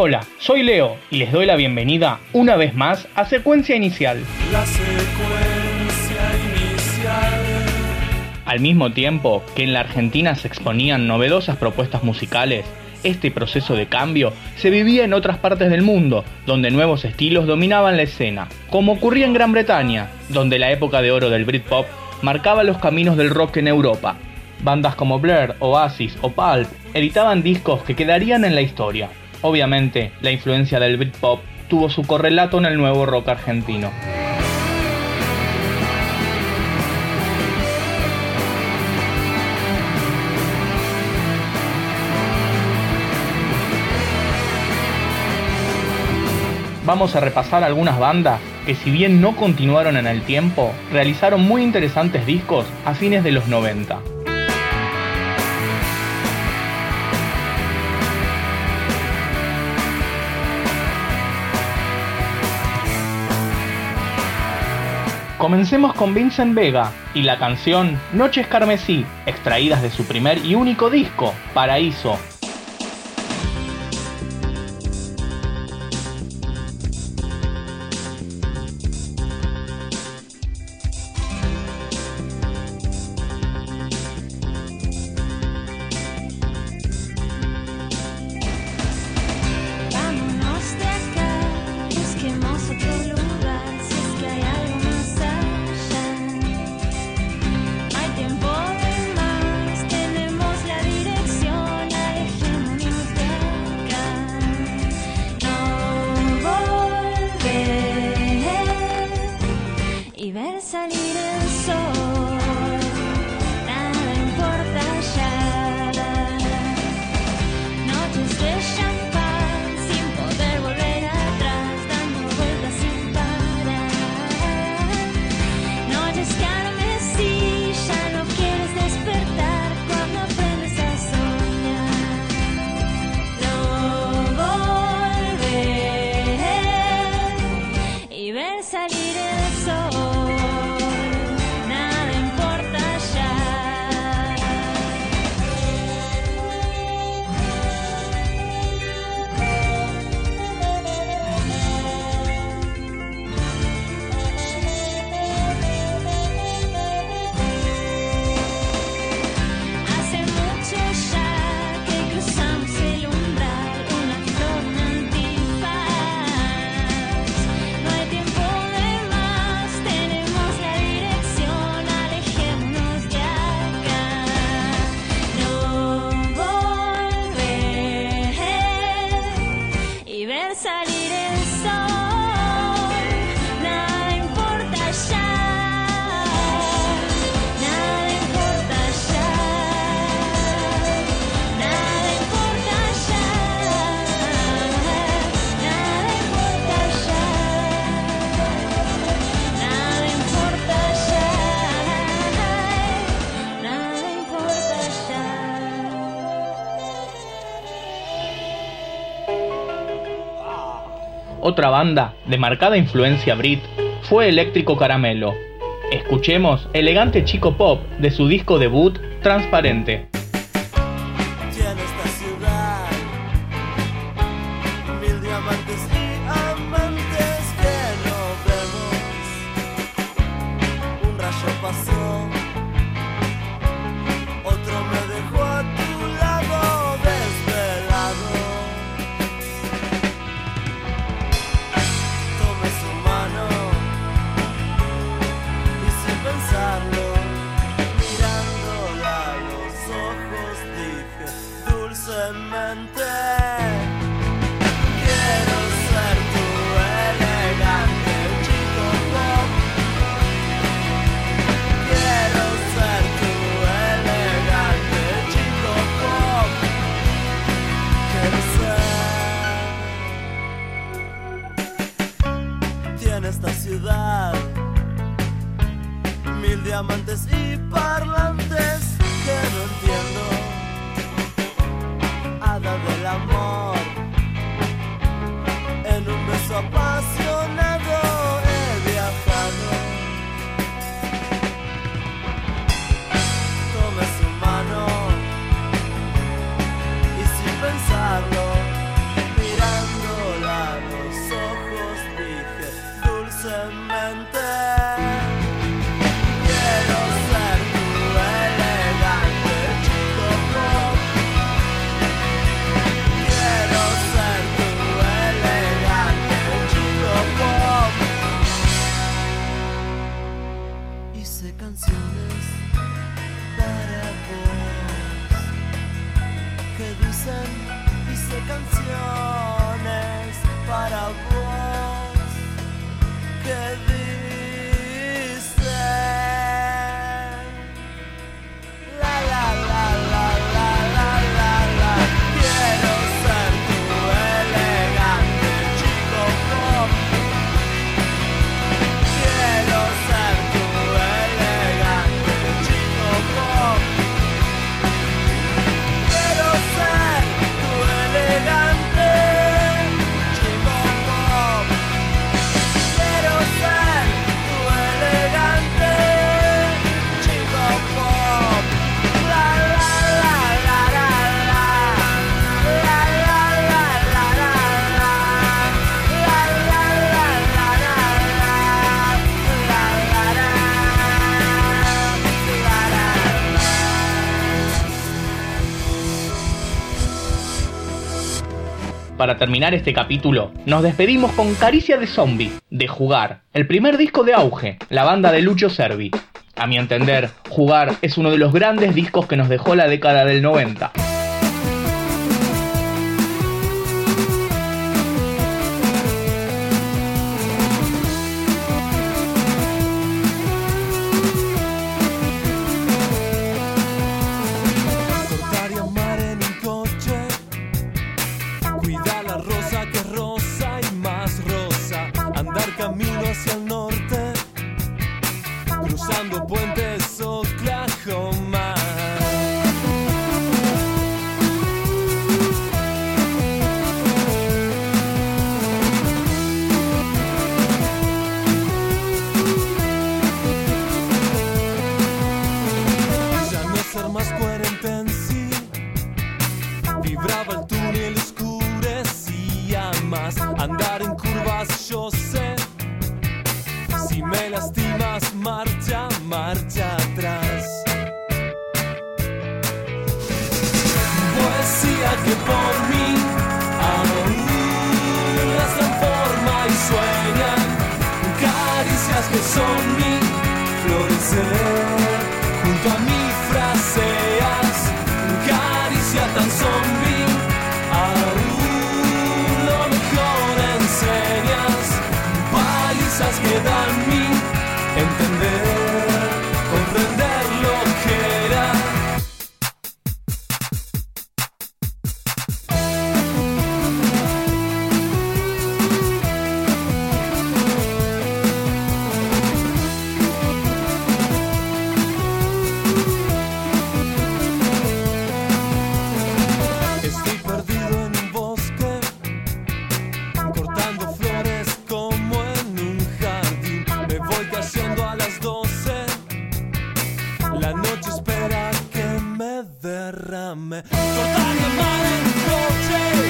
Hola, soy Leo y les doy la bienvenida una vez más a Secuencia Inicial. La secuencia inicial. Al mismo tiempo que en la Argentina se exponían novedosas propuestas musicales, este proceso de cambio se vivía en otras partes del mundo, donde nuevos estilos dominaban la escena, como ocurría en Gran Bretaña, donde la época de oro del Britpop marcaba los caminos del rock en Europa. Bandas como Blur, Oasis o Pulp editaban discos que quedarían en la historia. Obviamente, la influencia del Britpop tuvo su correlato en el nuevo rock argentino. Vamos a repasar algunas bandas que si bien no continuaron en el tiempo, realizaron muy interesantes discos a fines de los 90. Comencemos con Vincent Vega y la canción Noches Carmesí, extraídas de su primer y único disco, Paraíso, Otra banda de marcada influencia brit fue Eléctrico Caramelo. Escuchemos Elegante Chico Pop de su disco debut Transparente. Tiene esta ciudad mil diamantes y parlantes que no entiendo. Hada del amor, en un beso apasionado para terminar este capítulo, nos despedimos con Caricia de Zombie, de Jugar, el primer disco de auge, la banda de Lucho Servi. A mi entender, Jugar es uno de los grandes discos que nos dejó la década del 90. cruzando puentes. Que por mí abru esta forma y sueña caricias que son mi florecer. nam Cortarle mal el change.